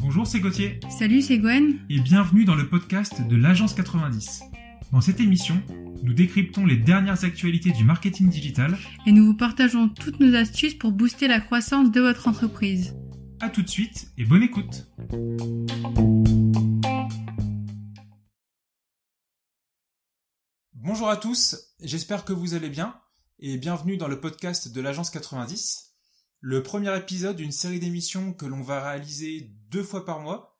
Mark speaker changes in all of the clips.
Speaker 1: Bonjour, c'est Gauthier.
Speaker 2: Salut, c'est Gwen.
Speaker 1: Et bienvenue dans le podcast de l'Agence 90. Dans cette émission, nous décryptons les dernières actualités du marketing digital.
Speaker 2: Et nous vous partageons toutes nos astuces pour booster la croissance de votre entreprise.
Speaker 1: A tout de suite et bonne écoute. Bonjour à tous, j'espère que vous allez bien et bienvenue dans le podcast de l'Agence 90, le premier épisode d'une série d'émissions que l'on va réaliser deux fois par mois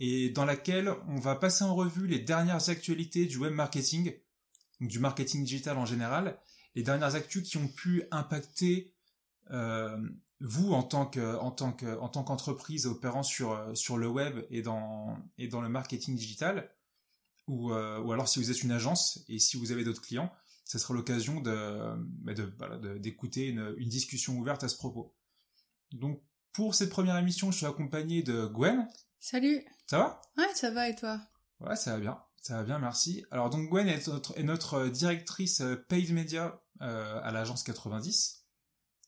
Speaker 1: et dans laquelle on va passer en revue les dernières actualités du web marketing, du marketing digital en général, les dernières actus qui ont pu impacter euh, vous en tant que en tant que en tant qu'entreprise opérant sur le web et dans le marketing digital. Ou euh, ou alors si vous êtes une agence et si vous avez d'autres clients ce sera l'occasion bah, d'écouter une discussion ouverte à ce propos donc pour cette première émission je suis accompagné de Gwen
Speaker 2: Salut.
Speaker 1: ça va?
Speaker 2: Ouais, ça va et toi?
Speaker 1: Ouais ça va bien ça va bien merci alors donc Gwen est notre est notre directrice euh, paid media euh, à l'agence 90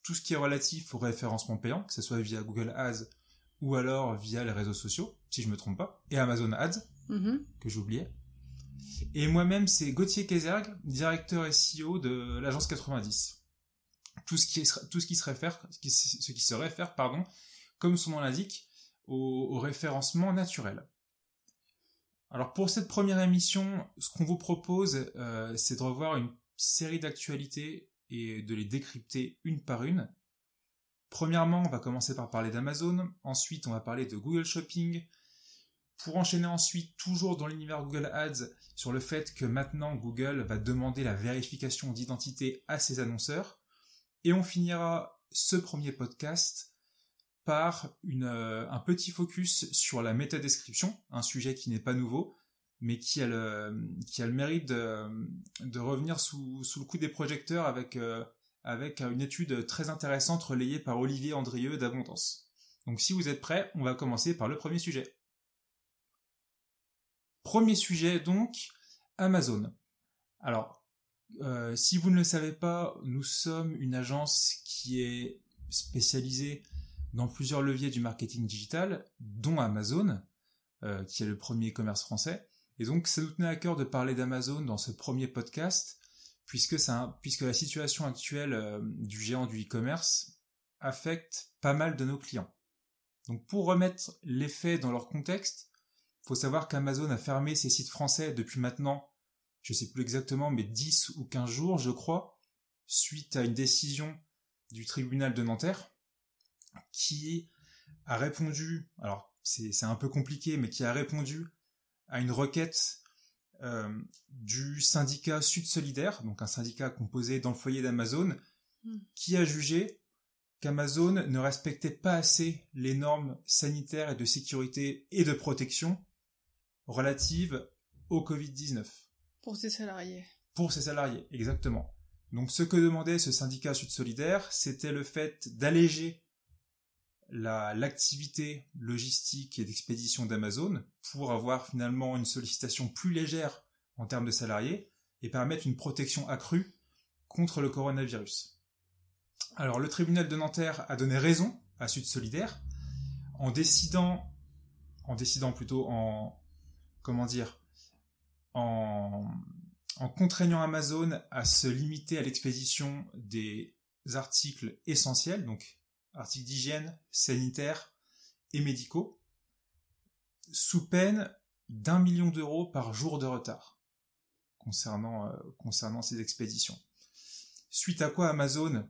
Speaker 1: tout ce qui est relatif au référencement payant, que ce soit via Google Ads ou alors via les réseaux sociaux, si je me trompe pas, et Amazon Ads,
Speaker 2: Mhm.
Speaker 1: que j'oubliais. Et moi-même, c'est Gauthier Kézerg, directeur SEO de l'agence 90. Tout ce qui, tout ce qui se réfère, ce qui, se réfère, pardon, comme son nom l'indique, au, au référencement naturel. Alors pour cette première émission, ce qu'on vous propose, euh, c'est de revoir une série d'actualités et de les décrypter une par une. Premièrement, on va commencer par parler d'Amazon, ensuite on va parler de Google Shopping, pour enchaîner ensuite toujours dans l'univers Google Ads sur le fait que maintenant Google va demander la vérification d'identité à ses annonceurs, et on finira ce premier podcast par euh, un petit focus sur la métadescription, un sujet qui n'est pas nouveau, mais qui a le, mérite de, revenir sous, sous le coup des projecteurs avec, euh, avec une étude très intéressante relayée par Olivier Andrieux d'Abondance. Donc si vous êtes prêts, on va commencer par le premier sujet. Premier sujet donc, Amazon. Alors, euh, si vous ne le savez pas, nous sommes une agence qui est spécialisée dans plusieurs leviers du marketing digital, dont Amazon, euh, qui est le premier commerce français. Et donc, ça nous tenait à cœur de parler d'Amazon dans ce premier podcast, puisque, la situation actuelle euh, du géant du e-commerce affecte pas mal de nos clients. Donc, pour remettre les faits dans leur contexte, faut savoir qu'Amazon a fermé ses sites français depuis maintenant, je sais plus exactement, mais 10 ou 15 jours, je crois, suite à une décision du tribunal de Nanterre, qui a répondu, alors c'est un peu compliqué, mais qui a répondu à une requête euh, du syndicat Sud Solidaire, donc un syndicat composé dans le foyer d'Amazon,
Speaker 2: Mm.
Speaker 1: qui a jugé qu'Amazon ne respectait pas assez les normes sanitaires et de sécurité et de protection relatives au Covid-19.
Speaker 2: Pour ses salariés.
Speaker 1: Pour ses salariés, exactement. Donc ce que demandait ce syndicat Sud Solidaire, c'était le fait d'alléger la- l'activité logistique et d'expédition d'Amazon pour avoir finalement une sollicitation plus légère en termes de salariés et permettre une protection accrue contre le coronavirus. Alors le tribunal de Nanterre a donné raison à Sud Solidaire en décidant, en décidant plutôt en, comment dire, en, contraignant Amazon à se limiter à l'expédition des articles essentiels, donc articles d'hygiène, sanitaires et médicaux, sous peine d'un million d'euros par jour de retard concernant, euh, concernant ces expéditions. Suite à quoi Amazon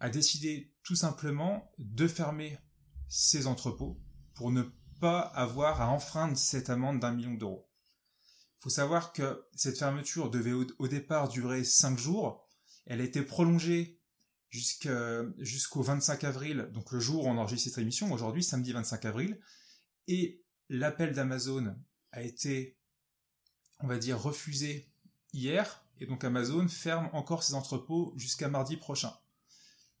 Speaker 1: a décidé tout simplement de fermer ses entrepôts pour ne pas avoir à enfreindre cette amende d'un million d'euros. Faut savoir que cette fermeture devait au, départ durer 5 jours. Elle a été prolongée jusqu'au 25 avril, donc le jour où on enregistre cette émission, aujourd'hui, samedi 25 avril. Et l'appel d'Amazon a été, on va dire, refusé hier. Et donc Amazon ferme encore ses entrepôts jusqu'à mardi prochain.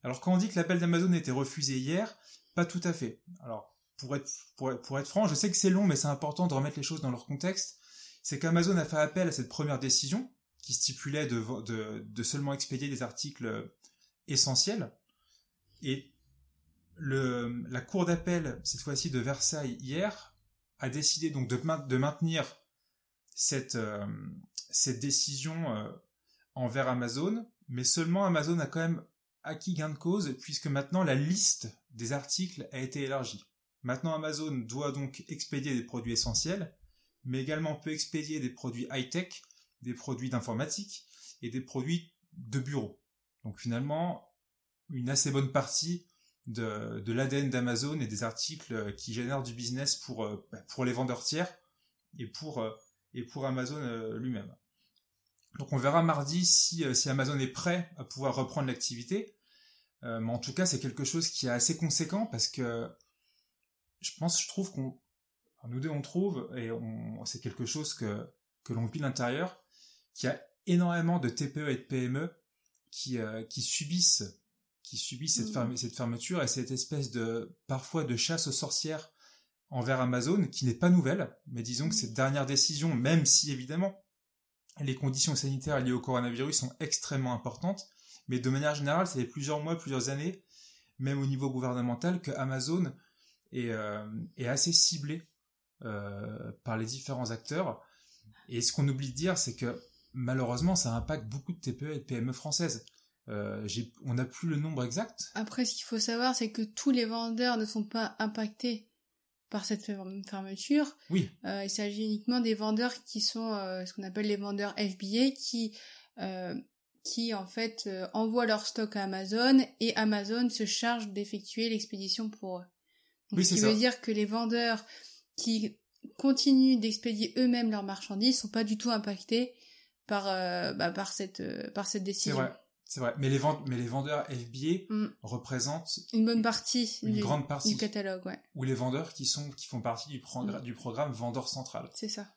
Speaker 1: Alors quand on dit que l'appel d'Amazon a été refusé hier, pas tout à fait. Alors pour être, pour être franc, je sais que c'est long, mais c'est important de remettre les choses dans leur contexte. C'est qu'Amazon a fait appel à cette première décision qui stipulait de, seulement expédier des articles essentiels. Et la cour d'appel, cette fois-ci de Versailles hier, a décidé donc de, maintenir cette, euh, décision euh, envers Amazon, mais seulement Amazon a quand même acquis gain de cause puisque maintenant la liste des articles a été élargie. Maintenant Amazon doit donc expédier des produits essentiels, mais également peut expédier des produits high-tech, des produits d'informatique et des produits de bureau. Donc finalement, une assez bonne partie de, de l'ADN d'Amazon et des articles qui génèrent du business pour, euh, pour les vendeurs tiers et pour, euh, et pour Amazon euh, lui-même. Donc on verra mardi si, si Amazon est prêt à pouvoir reprendre l'activité. mais en tout cas, c'est quelque chose qui est assez conséquent parce que je pense, je trouve qu'on, nous deux on trouve, et c'est quelque chose que, que l'on vit de l'intérieur, qu'il y a énormément de TPE et de PME qui, qui subissent qui subissent cette, mmh. cette fermeture et cette espèce de parfois de chasse aux sorcières envers Amazon qui n'est pas nouvelle, mais disons que mmh. cette dernière décision, même si évidemment les conditions sanitaires liées au coronavirus sont extrêmement importantes, mais de manière générale, ça fait plusieurs mois, plusieurs années, même au niveau gouvernemental, que Amazon est, euh, est assez ciblé euh, par les différents acteurs. Et ce qu'on oublie de dire, c'est que malheureusement, ça impacte beaucoup de TPE et de PME françaises. Euh, on n'a plus le nombre exact.
Speaker 2: Après, ce qu'il faut savoir, c'est que tous les vendeurs ne sont pas impactés par cette fermeture.
Speaker 1: Oui.
Speaker 2: Euh, il s'agit uniquement des vendeurs qui sont euh, ce qu'on appelle les vendeurs FBA, qui qui en fait envoient leur stock à Amazon et Amazon se charge d'effectuer l'expédition pour eux.
Speaker 1: oui,
Speaker 2: ce qui veut dire que les vendeurs qui continuent d'expédier eux-mêmes leurs marchandises sont pas du tout impactés par bah, par cette par cette décision.
Speaker 1: C'est vrai. C'est vrai, mais les, mais les vendeurs FBA mm. représentent
Speaker 2: une bonne partie,
Speaker 1: une grande partie
Speaker 2: du catalogue, ouais.
Speaker 1: Ou les vendeurs qui sont qui font partie du, mm. du programme vendeur central.
Speaker 2: C'est ça.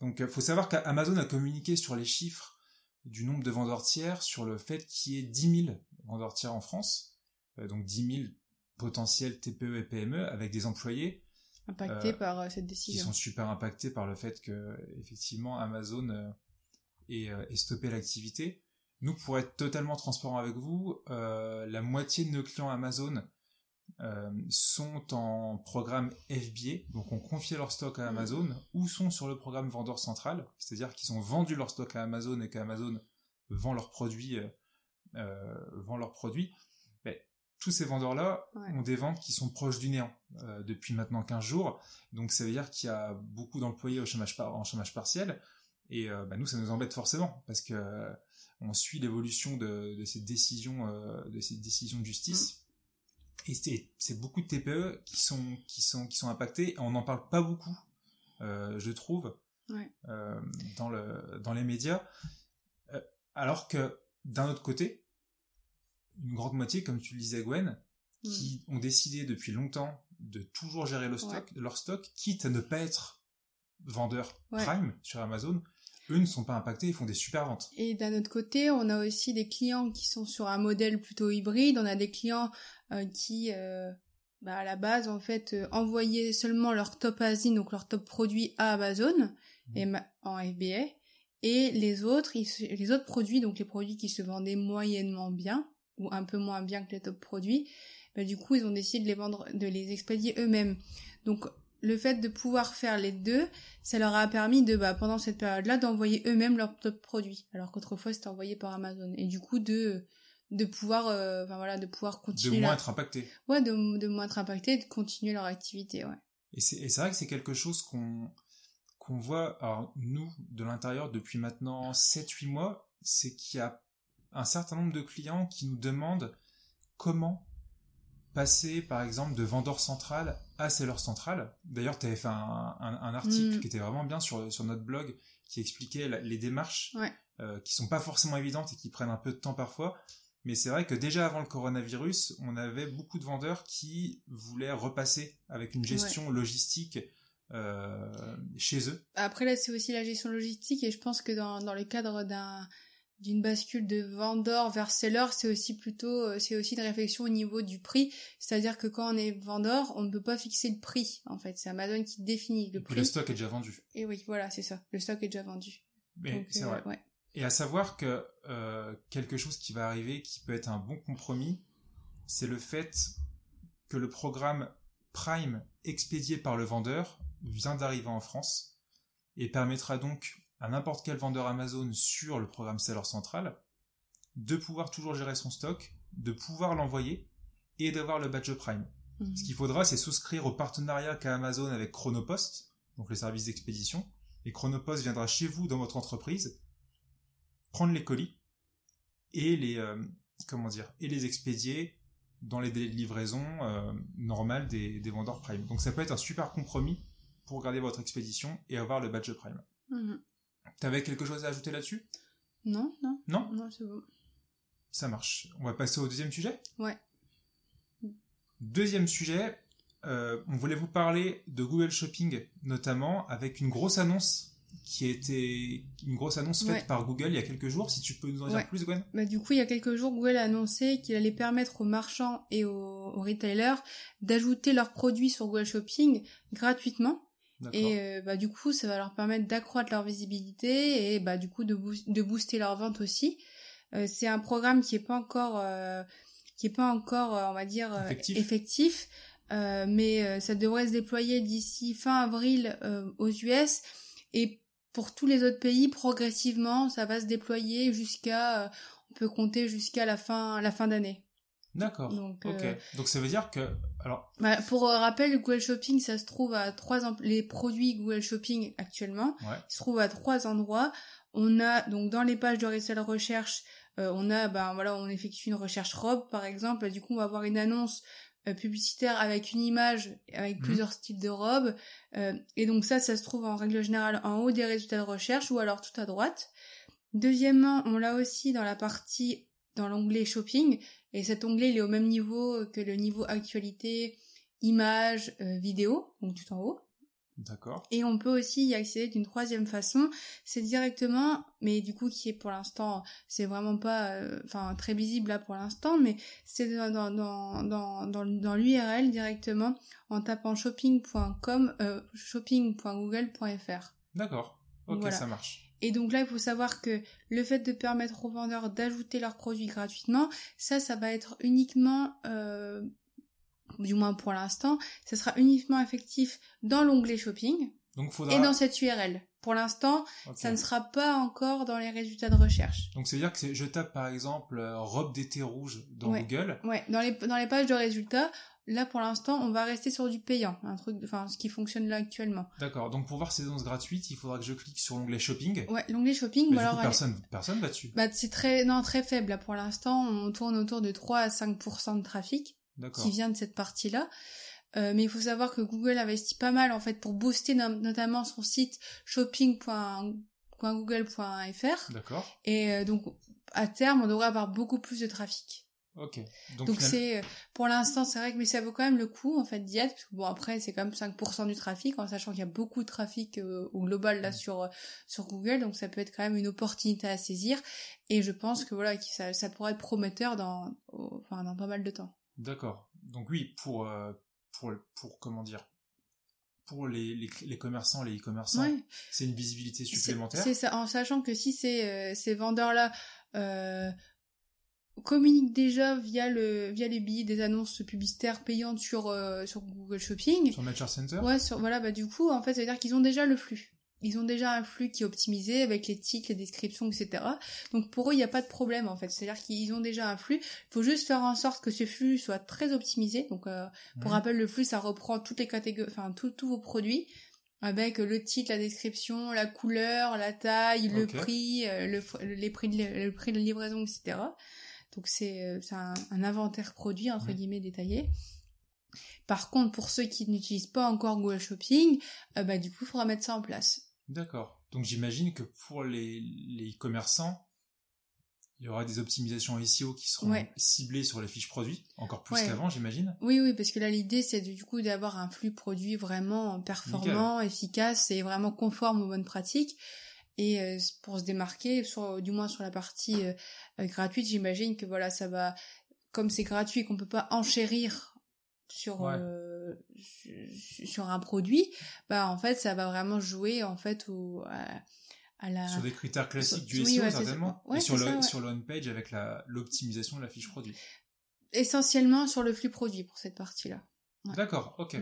Speaker 1: Donc, il euh, faut savoir qu'Amazon a communiqué sur les chiffres du nombre de vendeurs tiers, sur le fait qu'il y ait 10 000 vendeurs tiers en France, euh, donc 10 000 potentiels TPE et PME avec des employés
Speaker 2: impactés euh, par cette décision,
Speaker 1: qui sont super impactés par le fait que effectivement Amazon ait, ait stoppé l'activité. Nous, pour être totalement transparent avec vous, euh, la moitié de nos clients Amazon euh, sont en programme FBA, donc ont confié leur stock à Amazon, ou sont sur le programme vendeur central, c'est-à-dire qu'ils ont vendu leur stock à Amazon et qu'Amazon vend leurs produits, euh, vend leurs produits. Tous ces vendeurs-là ont des ventes qui sont proches du néant depuis maintenant 15 jours, donc ça veut dire qu'il y a beaucoup d'employés au chômage en chômage partiel, et bah, nous, ça nous embête forcément, parce que on suit l'évolution de, de, ces décisions euh, de ces décisions de justice. Et c'est beaucoup de TPE qui sont qui sont qui sont impactés. On n'en parle pas beaucoup euh, je trouve euh, dans le dans les médias. Alors que d'un autre côté une grande moitié comme tu le disais Gwen mm. qui ont décidé depuis longtemps de toujours gérer le stock, leur stock, quitte à ne pas être vendeur prime sur Amazon, eux ne sont pas impactés, ils font des super ventes.
Speaker 2: Et d'un autre côté, on a aussi des clients qui sont sur un modèle plutôt hybride. On a des clients euh, qui, euh, bah, à la base, en fait, euh, envoyaient seulement leur top Asie, donc leur top produit à Amazon mmh. et en FBA. Et les autres, les autres produits, donc les produits qui se vendaient moyennement bien ou un peu moins bien que les top produits, bah, du coup, ils ont décidé de les vendre, de les expédier eux-mêmes. Donc, le fait de pouvoir faire les deux, ça leur a permis de, bah, pendant cette période-là, d'envoyer eux-mêmes leurs top produits, alors qu'autrefois c'était envoyé par Amazon. Et du coup, de de pouvoir, euh, enfin voilà, de pouvoir continuer.
Speaker 1: De moins être impacté.
Speaker 2: Ouais, de, de moins être impacté, et de continuer leur activité, ouais.
Speaker 1: Et c'est et c'est vrai que c'est quelque chose qu'on qu'on voit, alors nous de l'intérieur depuis maintenant 7-8 mois, c'est qu'il y a un certain nombre de clients qui nous demandent comment passer par exemple de vendeur central à seller central. D'ailleurs, tu avais fait un, un, article mm. qui était vraiment bien sur, sur notre blog qui expliquait les démarches euh, qui sont pas forcément évidentes et qui prennent un peu de temps parfois. Mais c'est vrai que déjà avant le coronavirus, on avait beaucoup de vendeurs qui voulaient repasser avec une gestion logistique euh, chez eux.
Speaker 2: Après là, c'est aussi la gestion logistique et je pense que dans, dans le cadre d'un d'une bascule de vendeur vers seller, c'est aussi plutôt, euh, c'est aussi une réflexion au niveau du prix. C'est-à-dire que quand on est vendeur, on ne peut pas fixer le prix, en fait. C'est Amazon qui définit le prix.
Speaker 1: Le stock est déjà vendu.
Speaker 2: Et oui, voilà, c'est ça. Le stock est déjà vendu.
Speaker 1: Mais c'est vrai. Euh, Et à savoir que euh, quelque chose qui va arriver, qui peut être un bon compromis, c'est le fait que le programme Prime expédié par le vendeur vient d'arriver en France et permettra donc à n'importe quel vendeur Amazon sur le programme Seller Central de pouvoir toujours gérer son stock, de pouvoir l'envoyer et d'avoir le badge Prime.
Speaker 2: Mhm.
Speaker 1: Ce qu'il faudra, c'est souscrire au partenariat qu'a Amazon avec Chronopost, donc le service d'expédition, et Chronopost viendra chez vous dans votre entreprise prendre les colis et les euh, comment dire et les expédier dans les délais de livraison euh, normales des, des vendeurs Prime. Donc ça peut être un super compromis pour garder votre expédition et avoir le badge Prime.
Speaker 2: Mhm.
Speaker 1: T'avais quelque chose à ajouter là-dessus?
Speaker 2: Non, non,
Speaker 1: Non?
Speaker 2: Non, c'est bon.
Speaker 1: Ça marche. On va passer au deuxième sujet?
Speaker 2: Ouais.
Speaker 1: Deuxième sujet, euh, on voulait vous parler de Google Shopping notamment avec une grosse annonce qui a été une grosse annonce faite
Speaker 2: Ouais.
Speaker 1: par Google il y a quelques jours. Si tu peux nous en dire
Speaker 2: Ouais.
Speaker 1: plus, Gwen?
Speaker 2: Bah, du coup, il y a quelques jours, Google a annoncé qu'il allait permettre aux marchands et aux, aux retailers d'ajouter leurs produits sur Google Shopping gratuitement. Et euh, bah, du coup, ça va leur permettre d'accroître leur visibilité et bah, du coup de, de booster leur vente aussi. Euh, c'est un programme qui est pas encore, euh, qui est pas encore, euh, on va dire, euh,
Speaker 1: Effectif.
Speaker 2: effectif. Euh, mais euh, ça devrait se déployer d'ici fin avril euh, aux US et pour tous les autres pays progressivement ça va se déployer jusqu'à euh, on peut compter jusqu'à la fin la fin d'année.
Speaker 1: D'accord.
Speaker 2: Donc,
Speaker 1: Ok.
Speaker 2: euh,
Speaker 1: Donc ça veut dire que alors
Speaker 2: Bah, pour euh, rappel, Google Shopping, ça se trouve à trois em- les produits Google Shopping actuellement,
Speaker 1: ouais.
Speaker 2: ils se trouvent à trois endroits. On a donc dans les pages de resell recherche, euh, on a ben voilà, on effectue une recherche robe par exemple, du coup on va avoir une annonce publicitaire avec une image avec
Speaker 1: Mhm.
Speaker 2: plusieurs styles de robes et donc ça ça se trouve en règle générale en haut des résultats de recherche ou alors tout à droite. Deuxièmement, on l'a aussi dans la partie dans l'onglet shopping et cet onglet il est au même niveau que le niveau actualité, images, euh, vidéo, donc tout en haut.
Speaker 1: D'accord.
Speaker 2: Et on peut aussi y accéder d'une troisième façon, c'est directement, mais du coup qui est pour l'instant, c'est vraiment pas, euh, enfin très visible là pour l'instant, mais c'est dans dans dans dans, dans, dans l'URL directement en tapant shopping.com, euh, shopping.google.fr.
Speaker 1: D'accord. Ok,
Speaker 2: Voilà.
Speaker 1: ça marche.
Speaker 2: Et donc là, il faut savoir que le fait de permettre aux vendeurs d'ajouter leurs produits gratuitement, ça, ça va être uniquement, euh, du moins pour l'instant, ça sera uniquement effectif dans l'onglet shopping
Speaker 1: Donc faudra.
Speaker 2: et dans cette URL. Pour l'instant, ça ne sera pas encore dans les résultats de recherche.
Speaker 1: Donc ça veut dire que je tape par exemple euh, robe d'été rouge dans
Speaker 2: Ouais.
Speaker 1: Google.
Speaker 2: Ouais, dans les, dans les pages de résultats, là pour l'instant, on va rester sur du payant, un truc, enfin, ce qui fonctionne là actuellement.
Speaker 1: D'accord. Donc pour voir ces annonces gratuites, il faudra que je clique sur l'onglet shopping.
Speaker 2: Ouais, l'onglet shopping,
Speaker 1: Mais du coup, personne, personne va dessus.
Speaker 2: bah, c'est très, non, très faible là pour l'instant. On tourne autour de 3 à 5% de trafic. Qui vient de cette partie-là. Euh, mais il faut savoir que Google investit pas mal en fait pour booster no- notamment son site shopping.google.fr
Speaker 1: D'accord.
Speaker 2: et euh, donc à terme on devrait avoir beaucoup plus de trafic.
Speaker 1: Ok. Donc,
Speaker 2: c'est euh, pour l'instant c'est vrai que mais ça vaut quand même le coup en fait d'y être parce que bon après c'est quand même 5% du trafic en sachant qu'il y a beaucoup de trafic euh, au global là
Speaker 1: Mm.
Speaker 2: sur euh, sur Google donc ça peut être quand même une opportunité à saisir et je pense que voilà que ça, ça pourrait être prometteur dans au- enfin dans pas mal de temps.
Speaker 1: D'accord. Donc oui, pour euh, pour pour comment dire, pour les les, les commerçants, les e-commerçants,
Speaker 2: Ouais.
Speaker 1: c'est une visibilité supplémentaire.
Speaker 2: C'est ça, en sachant que si ces, ces vendeurs-là euh, communiquent déjà via le via les billets des annonces publicitaires payantes sur euh, sur Google Shopping,
Speaker 1: Sur Nature Center.
Speaker 2: ouais, sur, voilà, bah du coup, en fait, ça veut dire qu'ils ont déjà le flux. Ils ont déjà un flux qui est optimisé avec les titres, les descriptions, etc. Donc pour eux, il n'y a pas de problème en fait. C'est-à-dire qu'ils ont déjà un flux. Il faut juste faire en sorte que ce flux soit très optimisé. Donc euh, pour
Speaker 1: Mhm.
Speaker 2: rappel, le flux, ça reprend toutes les catégories, enfin tous vos produits, avec le titre, la description, la couleur, la taille, le prix, euh, le, les prix de, le prix de livraison, etc. Donc c'est euh, c'est un, un inventaire produit entre guillemets détaillé. Par contre, pour ceux qui n'utilisent pas encore Google Shopping, euh, bah du coup, il faudra mettre ça en place.
Speaker 1: D'accord. Donc j'imagine que pour les les commerçants, il y aura des optimisations SEO qui seront
Speaker 2: Ouais.
Speaker 1: ciblées sur les fiches produits, encore plus
Speaker 2: Ouais.
Speaker 1: qu'avant, j'imagine.
Speaker 2: Oui, oui, parce que là, l'idée, c'est du coup d'avoir un flux produit vraiment performant, efficace et vraiment conforme aux bonnes pratiques. Et euh, pour se démarquer, sur, du moins sur la partie euh, euh, gratuite, j'imagine que voilà, ça va, comme c'est gratuit, qu'on peut pas enchérir sur
Speaker 1: Ouais.
Speaker 2: euh, sur un produit, bah en fait, ça va vraiment jouer en fait au à, à la
Speaker 1: Sur des critères classiques
Speaker 2: Sur-
Speaker 1: du
Speaker 2: oui,
Speaker 1: SEO
Speaker 2: ouais, ça.
Speaker 1: certainement.
Speaker 2: Ouais,
Speaker 1: et sur le
Speaker 2: ça,
Speaker 1: sur le home page avec la l'optimisation de la fiche produit.
Speaker 2: essentiellement sur le flux produit pour cette partie-là.
Speaker 1: D'accord, ok.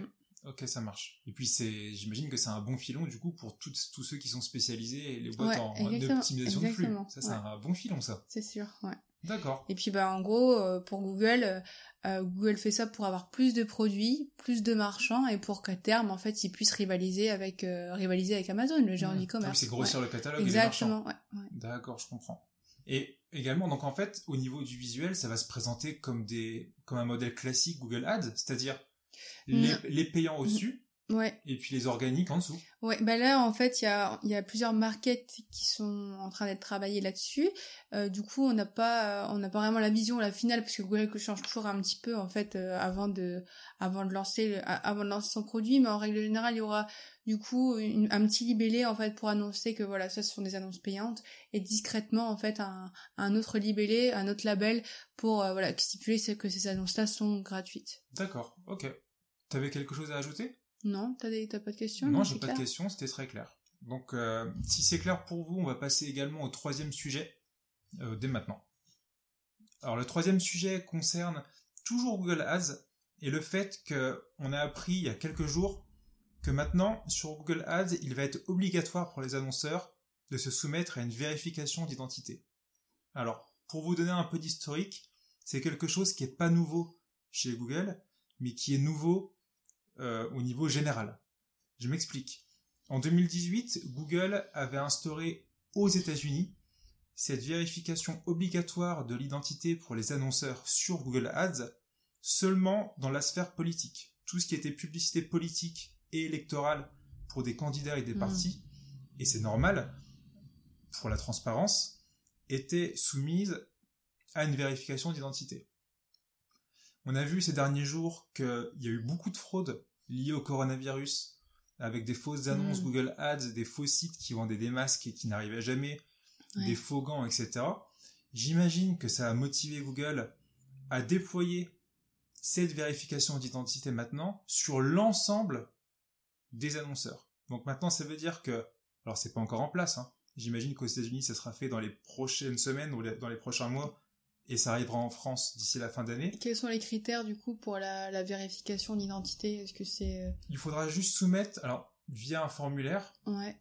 Speaker 1: Ok, ça marche. Et puis c'est, j'imagine que c'est un bon filon du coup pour tous ceux qui sont spécialisés et les boîtes en d'optimisation de flux. Ça c'est un bon filon ça.
Speaker 2: C'est sûr, ouais.
Speaker 1: D'accord.
Speaker 2: Et puis bah en gros euh, pour Google, euh, euh, Google fait ça pour avoir plus de produits, plus de marchands et pour qu'à terme en fait ils puissent rivaliser avec rivaliser avec Amazon, le géant mmh. e-commerce.
Speaker 1: c'est grossir le catalogue
Speaker 2: Exactement, et
Speaker 1: les marchands. D'accord, je comprends. Et également donc en fait au niveau du visuel, ça va se présenter comme des comme un modèle classique Google Ads, c'est-à-dire les, les payants au-dessus
Speaker 2: Ouais.
Speaker 1: Et puis les organiques en dessous.
Speaker 2: Ouais, bah là en fait il y a, y a plusieurs markets qui sont en train d'être travaillés là-dessus. Euh, du coup on n'a pas on n'a pas vraiment la vision la finale parce que Google change toujours un petit peu en fait euh, avant de avant de lancer avant de lancer son produit, mais en règle générale il y aura du coup un petit libellé en fait pour annoncer que voilà ça ce sont des annonces payantes et discrètement en fait un, un autre libellé, un autre label pour euh, voilà stipuler que ces annonces-là sont gratuites.
Speaker 1: D'accord, ok. T'avais quelque chose à ajouter?
Speaker 2: Non, t'as pas de questions?
Speaker 1: Non, j'ai pas de questions, c'était très clair. Donc, euh, si c'est clair pour vous, on va passer également au troisième sujet euh, dès maintenant. Alors, le troisième sujet concerne toujours Google Ads et le fait qu'on a appris il y a quelques jours que maintenant, sur Google Ads, il va être obligatoire pour les annonceurs de se soumettre à une vérification d'identité. Alors, pour vous donner un peu d'historique, c'est quelque chose qui n'est pas nouveau chez Google, mais qui est nouveau euh, au niveau général. Je m'explique. En 2018, Google avait instauré aux États-Unis cette vérification obligatoire de l'identité pour les annonceurs sur Google Ads seulement dans la sphère politique. Tout ce qui était publicité politique et électorale pour des candidats et des mmh. partis, et c'est normal pour la transparence, était soumise à une vérification d'identité. On a vu ces derniers jours qu'il y a eu beaucoup de fraudes liées au coronavirus, avec des fausses annonces mm. Google Ads, des faux sites qui vendaient des masques et qui n'arrivaient jamais, des faux gants, etc. J'imagine que ça a motivé Google à déployer cette vérification d'identité maintenant sur l'ensemble des annonceurs. Donc maintenant, ça veut dire que, alors c'est pas encore en place, hein. j'imagine qu'aux États-Unis, ça sera fait dans les prochaines semaines ou dans les prochains mois, et ça arrivera en France d'ici la fin d'année.
Speaker 2: Quels sont les critères du coup pour la, vérification d'identité? Est-ce que c'est euh,
Speaker 1: Il faudra juste soumettre, alors via un formulaire,
Speaker 2: ouais.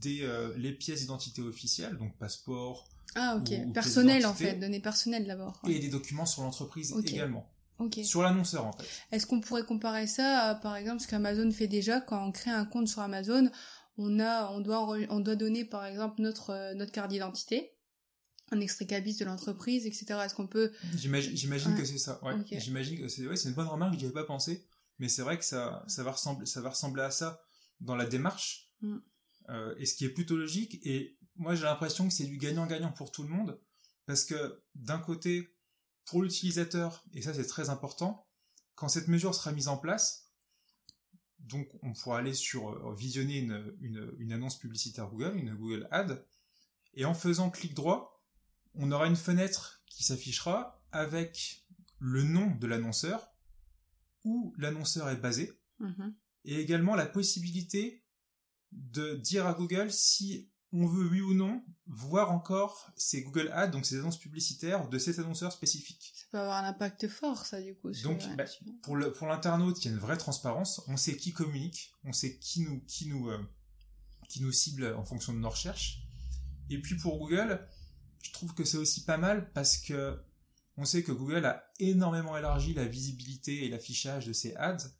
Speaker 1: des euh, les pièces d'identité officielles, donc passeport.
Speaker 2: Ah ok, personnel en fait, données personnelles d'abord.
Speaker 1: Et des documents sur l'entreprise également. Sur l'annonceur en fait.
Speaker 2: Est-ce qu'on pourrait comparer ça à, par exemple ce qu'Amazon fait déjà quand on crée un compte sur Amazon, on a on doit on doit donner par exemple notre euh, notre carte d'identité un extrait cabis de l'entreprise, etc. Est-ce qu'on peut...
Speaker 1: J'imagine que c'est ça. Ouais. J'imagine que c'est ouais, une bonne remarque, j'y avais pas pensé, mais c'est vrai que ça, ça, va ressembler, ça va ressembler à ça dans la démarche, mm. euh, et ce qui est plutôt logique, et moi j'ai l'impression que c'est du gagnant-gagnant pour tout le monde, parce que d'un côté, pour l'utilisateur, et ça c'est très important, quand cette mesure sera mise en place, donc on pourra aller sur euh, visionner une, une, une annonce publicitaire Google, une Google Ad, et en faisant clic droit, on aura une fenêtre qui s'affichera avec le nom de l'annonceur, où l'annonceur est basé,
Speaker 2: mhm.
Speaker 1: et également la possibilité de dire à Google si on veut oui ou non voir encore ces Google Ads, donc ces annonces publicitaires de cet annonceur spécifique.
Speaker 2: Ça peut avoir un impact fort, ça, du coup.
Speaker 1: donc, bah, pour l'internaute, il y a une vraie transparence. On sait qui communique, on sait qui nous, qui nous, euh, qui nous cible en fonction de nos recherches. Et puis pour Google, je trouve que c'est aussi pas mal parce que on sait que Google a énormément élargi la visibilité et l'affichage de ses ads,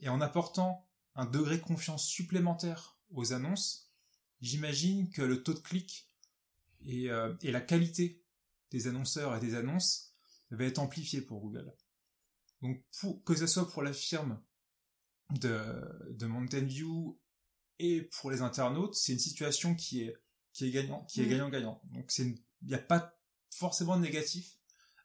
Speaker 1: et en apportant un degré de confiance supplémentaire aux annonces, j'imagine que le taux de clic et, euh, la qualité des annonceurs et des annonces va être amplifié pour Google. Donc que ce soit pour la firme de, de Mountain View et pour les internautes, c'est une situation qui est qui est gagnant, qui est mm. gagnant-gagnant. Donc c'est une n'y a pas forcément de négatif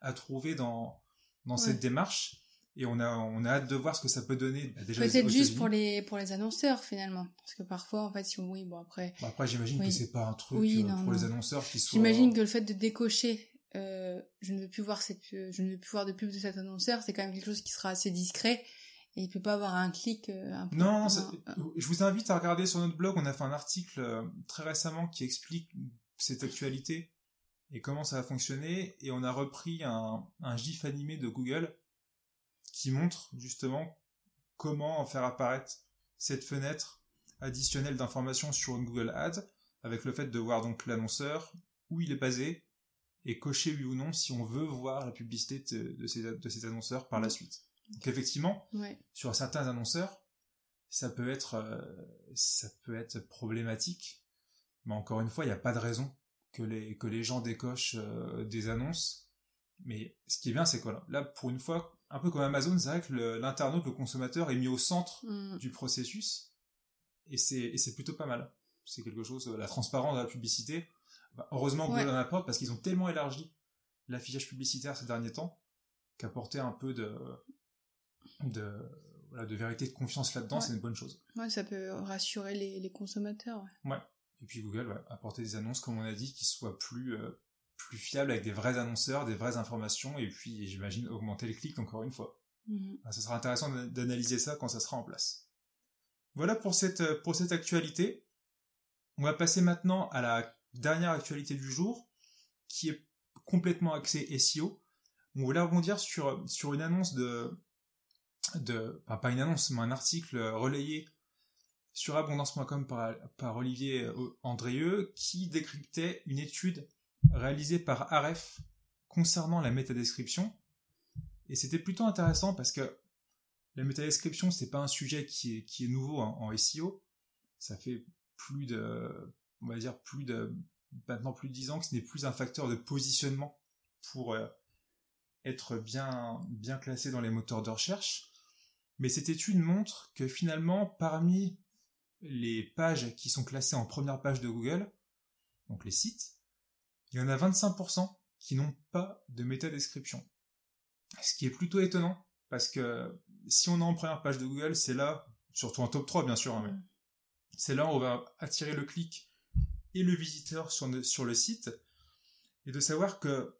Speaker 1: à trouver dans, dans cette démarche. Et on a, on a hâte de voir ce que ça peut donner.
Speaker 2: Bah, Peut-être juste pour les, pour les annonceurs, finalement. Parce que parfois, en fait, si on, oui, bon, après.
Speaker 1: Bah, après, j'imagine que c'est pas un truc euh, pour les annonceurs qui
Speaker 2: soient. J'imagine que le fait de décocher, euh, je ne veux plus voir cette, je ne veux plus voir de pub de cet annonceur, c'est quand même quelque chose qui sera assez discret. Et il peut pas avoir un clic euh, un
Speaker 1: peu, Non, je vous invite à regarder sur notre blog, on a fait un article très récemment qui explique cette actualité et comment ça a fonctionné. Et on a repris un, un GIF animé de Google qui montre justement comment faire apparaître cette fenêtre additionnelle d'information sur une Google Ads avec le fait de voir donc l'annonceur, où il est basé, et cocher oui ou non si on veut voir la publicité de, ces, de ces, annonceurs par la suite. Donc effectivement, sur certains annonceurs, ça peut être euh, ça peut être problématique, mais encore une fois, il n'y a pas de raison que les que les gens décochent euh, des annonces. Mais ce qui est bien, c'est que là, pour une fois, un peu comme Amazon, c'est vrai que l'internaute, le, consommateur est mis au centre mm. du processus, et c'est plutôt pas mal. C'est quelque chose, la transparence de la publicité, bah, heureusement Google en apporte parce qu'ils ont tellement élargi l'affichage publicitaire ces derniers temps qu'apporter un peu de, de, voilà, de vérité, de confiance là-dedans, c'est une bonne chose.
Speaker 2: Ouais, ça peut rassurer les, les consommateurs.
Speaker 1: Ouais. Et puis Google va apporter des annonces, comme on a dit, qui soient plus, euh, plus fiables avec des vrais annonceurs, des vraies informations, et puis j'imagine augmenter les clics encore une fois. Mhm. ça sera intéressant d'analyser ça quand ça sera en place. Voilà pour cette, pour cette actualité. On va passer maintenant à la dernière actualité du jour, qui est complètement axée SEO. On voulait rebondir sur, sur une annonce de, de pas une annonce, mais un article relayé sur abondance.com par, Olivier Andrieux, qui décryptait une étude réalisée par Aref concernant la métadescription. Et c'était plutôt intéressant parce que la métadescription, c'est pas un sujet qui est, qui est nouveau en SEO. Ça fait plus de on va dire plus de maintenant plus de 10 ans que ce n'est plus un facteur de positionnement pour euh, être bien bien classé dans les moteurs de recherche. Mais cette étude montre que finalement parmi les pages qui sont classées en première page de Google, donc les sites, il y en a 25% qui n'ont pas de métadescription. Ce qui est plutôt étonnant parce que si on est en première page de Google, c'est là, surtout en top 3 bien sûr, hein, mais c'est là où on va attirer le clic et le visiteur sur, sur le site, et de savoir que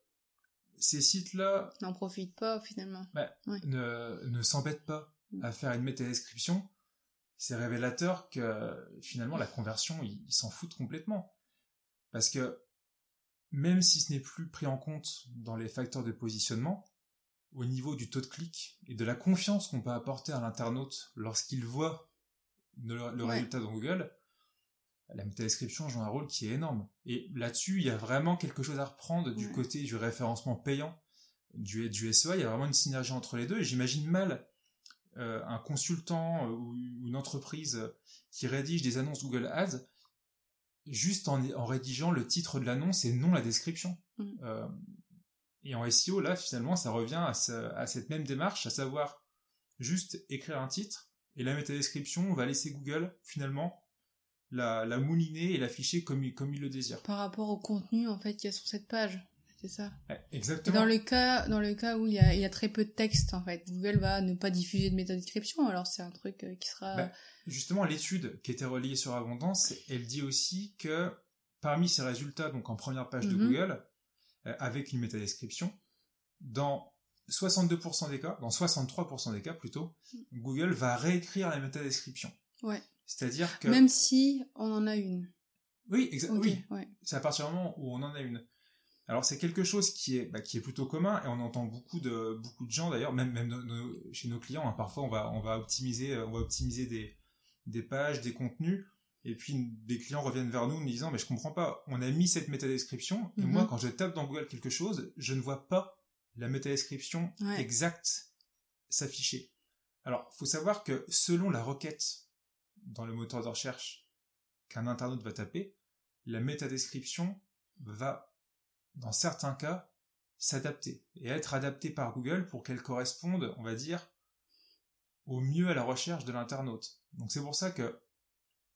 Speaker 1: ces sites-là...
Speaker 2: N'en profitent pas finalement.
Speaker 1: Bah, ne, ne s'embêtent pas mm. à faire une métadescription. C'est révélateur que finalement la conversion, ils s'en foutent complètement. Parce que même si ce n'est plus pris en compte dans les facteurs de positionnement, au niveau du taux de clic et de la confiance qu'on peut apporter à l'internaute lorsqu'il voit le, résultat dans Google, la métadescription joue un rôle qui est énorme. Et là-dessus, il y a vraiment quelque chose à reprendre du côté du référencement payant du, du SEA. Il y a vraiment une synergie entre les deux. Et j'imagine mal euh, un consultant euh, ou une entreprise qui rédige des annonces Google Ads juste en, rédigeant le titre de l'annonce et non la description. Mm. Euh, et en SEO, là, finalement, ça revient à, à, cette même démarche, à savoir juste écrire un titre et la métadescription, on va laisser Google, finalement, la, la mouliner et l'afficher comme, il, comme il le désire.
Speaker 2: Par rapport au contenu en fait qu'il y a sur cette page. C'est ça.
Speaker 1: Exactement.
Speaker 2: dans le cas, dans le cas où il y, a, il y a très peu de texte, en fait, Google va ne pas diffuser de métadescription, alors c'est un truc euh, qui sera...
Speaker 1: Bah, justement, l'étude qui était reliée sur Abondance, elle dit aussi que parmi ces résultats, donc en première page de mhm. Google, euh, avec une métadescription, dans 62% des cas, dans 63% des cas plutôt, mm. Google va réécrire la métadescription.
Speaker 2: Ouais.
Speaker 1: C'est-à-dire que...
Speaker 2: Même si on en a une.
Speaker 1: Oui, exactement. oui. C'est à partir du moment où on en a une. Alors c'est quelque chose qui est, bah, qui est plutôt commun et on entend beaucoup de, beaucoup de gens d'ailleurs, même, même chez nos clients, hein, parfois on va, on va optimiser, on va optimiser des, des pages, des contenus, et puis des clients reviennent vers nous en nous disant mais je comprends pas, on a mis cette métadescription et moi mhm. quand je tape dans Google quelque chose, je ne vois pas la métadescription exacte s'afficher. Alors faut savoir que selon la requête dans le moteur de recherche qu'un internaute va taper, la métadescription va, dans certains cas, s'adapter et être adaptée par Google pour qu'elle corresponde, on va dire, au mieux à la recherche de l'internaute. Donc c'est pour ça que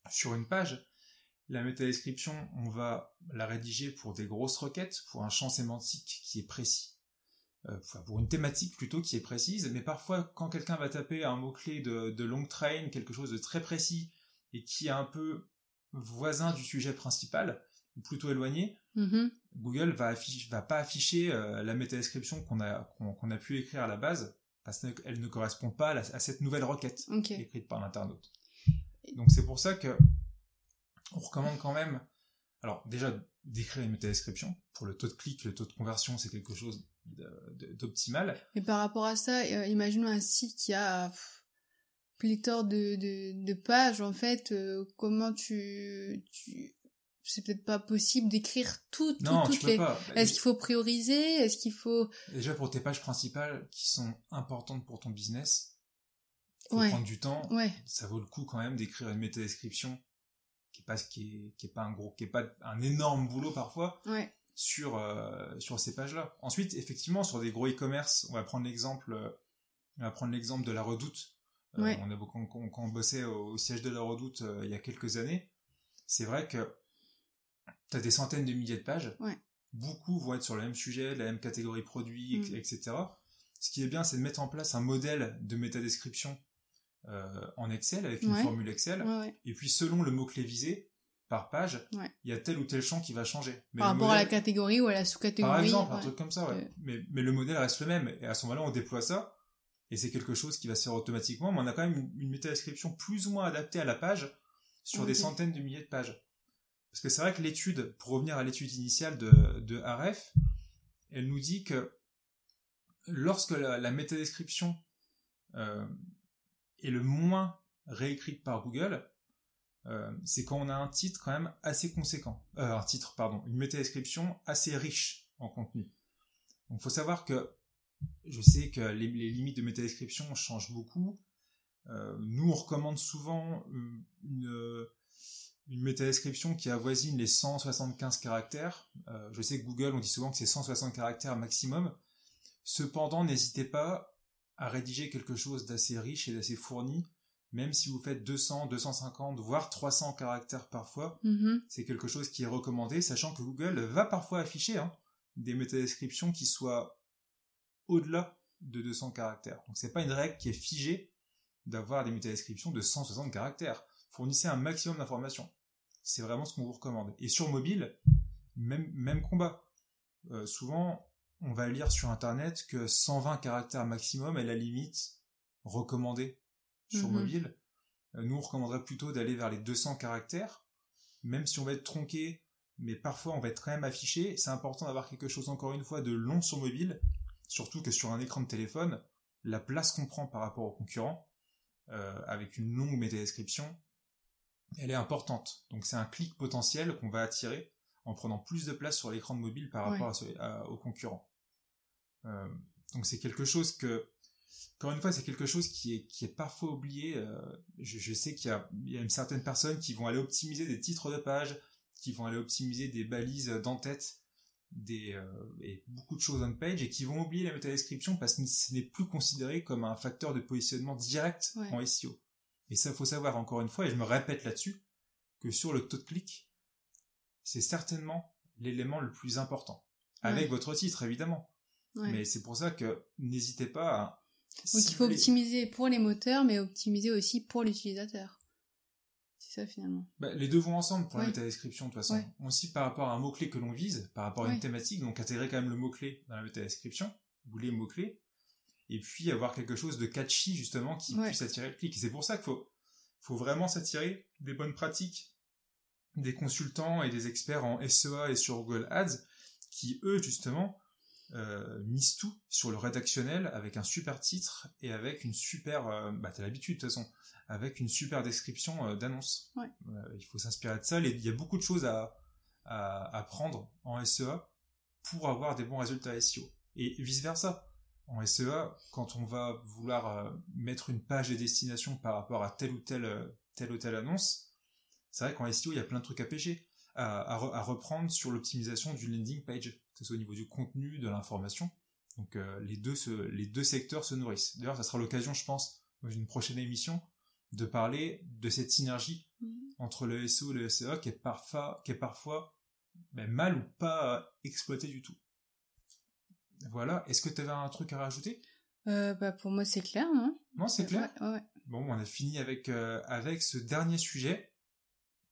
Speaker 1: sur une page, la métadescription, on va la rédiger pour des grosses requêtes, pour un champ sémantique qui est précis, euh, pour une thématique plutôt qui est précise, mais parfois quand quelqu'un va taper un mot-clé de, long train, quelque chose de très précis, et qui est un peu voisin du sujet principal, ou plutôt éloigné, mm-hmm. Google va, va pas afficher euh, la métadescription qu'on a, qu'on, a pu écrire à la base, parce qu'elle ne correspond pas à, cette nouvelle requête écrite par l'internaute. Donc c'est pour ça que on recommande quand même, alors déjà d'écrire une métadescription, pour le taux de clic, le taux de conversion, c'est quelque chose d'optimal.
Speaker 2: Et par rapport à ça, euh, imaginons un site qui a pléthore de, de, de, pages, en fait, euh, comment tu, tu... c'est peut-être pas possible d'écrire toutes,
Speaker 1: non,
Speaker 2: toutes, les... Est-ce qu'il faut prioriser? Est-ce qu'il faut...
Speaker 1: Déjà pour tes pages principales qui sont importantes pour ton business, faut
Speaker 2: Ouais.
Speaker 1: prendre du temps.
Speaker 2: Ouais,
Speaker 1: Ça vaut le coup quand même d'écrire une métadescription qui est pas qui est, qui est pas un gros qui est pas un énorme boulot parfois
Speaker 2: ouais,
Speaker 1: sur euh, sur ces pages-là. Ensuite, effectivement, sur des gros e-commerce, on va prendre l'exemple euh, on va prendre l'exemple de la Redoute. Euh. On a beaucoup quand, on bossait au, au siège de la Redoute euh, il y a quelques années. C'est vrai que tu as des centaines de milliers de pages.
Speaker 2: Ouais.
Speaker 1: Beaucoup vont être sur le même sujet, la même catégorie produit,
Speaker 2: Mm.
Speaker 1: etc. Ce qui est bien, c'est de mettre en place un modèle de métadescription euh, en Excel avec une
Speaker 2: Ouais.
Speaker 1: formule Excel.
Speaker 2: ouais.
Speaker 1: Et puis selon le mot-clé visé, par page, il y a tel ou tel champ qui va changer. Mais
Speaker 2: Par rapport à la catégorie ou à la sous-catégorie.
Speaker 1: Par exemple, un truc comme ça.
Speaker 2: Euh.
Speaker 1: Mais, mais le modèle reste le même. Et à ce moment-là, on déploie ça. Et c'est quelque chose qui va se faire automatiquement. Mais on a quand même une, une métadescription plus ou moins adaptée à la page sur des
Speaker 2: Ok.
Speaker 1: centaines de milliers de pages. Parce que c'est vrai que l'étude, pour revenir à l'étude initiale de, de AREF, elle nous dit que lorsque la, la métadescription euh, est le moins réécrite par Google, euh, c'est quand on a un titre quand même assez conséquent. Euh, un titre, pardon, une métadescription assez riche en contenu. Donc, faut savoir que je sais que les, limites de métadescription changent beaucoup. Nous, on recommande souvent une, une métadescription qui avoisine les 175 caractères. Euh, je sais que Google, on dit souvent que c'est 160 caractères maximum. Cependant, n'hésitez pas à rédiger quelque chose d'assez riche et d'assez fourni, même si vous faites 200, 250, voire 300 caractères parfois
Speaker 2: Mhm.
Speaker 1: c'est quelque chose qui est recommandé, sachant que Google va parfois afficher hein, des métadescriptions qui soient au-delà de 200 caractères. Donc c'est pas une règle qui est figée d'avoir des métadescriptions de 160 caractères. Fournissez un maximum d'informations. C'est vraiment ce qu'on vous recommande. Et sur mobile, même, même combat. Euh, souvent, on va lire sur Internet que 120 caractères maximum est la limite recommandée sur
Speaker 2: Mhm.
Speaker 1: mobile. Euh, nous, on recommanderait plutôt d'aller vers les 200 caractères, même si on va être tronqué, mais parfois on va être quand même affiché. C'est important d'avoir quelque chose, encore une fois, de long sur mobile, surtout que sur un écran de téléphone, la place qu'on prend par rapport aux concurrents, euh, avec une longue métadescription, elle est importante. Donc c'est un clic potentiel qu'on va attirer en prenant plus de place sur l'écran de mobile par rapport
Speaker 2: Ouais.
Speaker 1: à ce- à- aux concurrents. Euh, donc c'est quelque chose que, encore une fois, c'est quelque chose qui est, qui est parfois oublié. euh, je, je sais qu'il y a, il y a une certaine personne qui vont aller optimiser des titres de page, qui vont aller optimiser des balises d'en-tête, des, euh, et beaucoup de choses on-page, et qui vont oublier la métadescription parce que ce n'est plus considéré comme un facteur de positionnement direct
Speaker 2: Ouais.
Speaker 1: en SEO. Et ça, faut savoir encore une fois, et je me répète là-dessus, que sur le taux de clic, c'est certainement l'élément le plus important. Avec
Speaker 2: Ouais.
Speaker 1: votre titre, évidemment.
Speaker 2: Ouais.
Speaker 1: Mais c'est pour ça que n'hésitez pas à...
Speaker 2: Donc il faut optimiser pour les moteurs, mais optimiser aussi pour l'utilisateur. C'est ça finalement.
Speaker 1: Bah, les deux vont ensemble pour la métadescription de toute façon. Aussi par rapport à un mot-clé que l'on vise, par rapport à une thématique, donc intégrer quand même le mot-clé dans la métadescription, ou les mots-clés, et puis avoir quelque chose de catchy justement qui
Speaker 2: Ouais.
Speaker 1: puisse attirer le clic. Et c'est pour ça qu'il faut, faut vraiment s'attirer des bonnes pratiques des consultants et des experts en SEA et sur Google Ads qui, eux, justement, euh, misent tout sur le rédactionnel avec un super titre et avec une super... euh, bah, t'as l'habitude de toute façon, avec une super description euh, d'annonce.
Speaker 2: Ouais.
Speaker 1: Il faut s'inspirer de ça. Il y a beaucoup de choses à, à, à prendre en SEA pour avoir des bons résultats SEO. Et vice-versa. En SEA, quand on va vouloir euh, mettre une page de destination par rapport à telle ou telle, euh, telle ou telle annonce, c'est vrai qu'en SEO, il y a plein de trucs à pêcher, à, à re- à reprendre sur l'optimisation du landing page, que ce soit au niveau du contenu, de l'information. Donc euh, les, deux se, les deux secteurs se nourrissent. D'ailleurs, ça sera l'occasion, je pense, dans une prochaine émission, de parler de cette synergie entre le SEO et le SEA qui est parfois, qui est parfois ben, mal ou pas euh, exploité du tout. Voilà. Est-ce que tu avais un truc à rajouter?
Speaker 2: Euh, bah pour moi c'est clair, non?
Speaker 1: Non, c'est clair.
Speaker 2: Ouais, ouais.
Speaker 1: Bon, on a fini avec, euh, avec ce dernier sujet.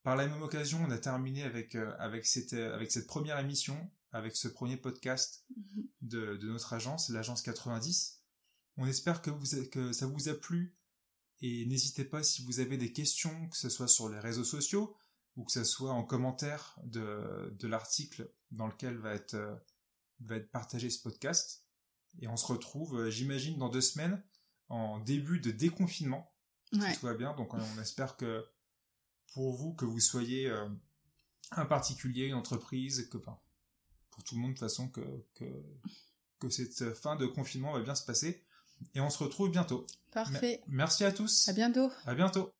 Speaker 1: Par la même occasion, on a terminé avec, euh, avec, cette, avec cette première émission, avec ce premier podcast
Speaker 2: Mhm.
Speaker 1: de, de notre agence, l'agence 90. On espère que, vous, a- que ça vous a plu et n'hésitez pas si vous avez des questions, que ce soit sur les réseaux sociaux ou que ce soit en commentaire de, de l'article dans lequel va être, va être partagé ce podcast. Et on se retrouve, euh, j'imagine, dans deux semaines, en début de déconfinement.
Speaker 2: Ouais.
Speaker 1: Tout va bien. Donc on espère que pour vous, que vous soyez euh, un particulier, une entreprise, que enfin, pour tout le monde de toute façon, que, que, que cette fin de confinement va bien se passer. Et on se retrouve bientôt.
Speaker 2: Parfait.
Speaker 1: Merci à tous.
Speaker 2: À bientôt.
Speaker 1: À bientôt.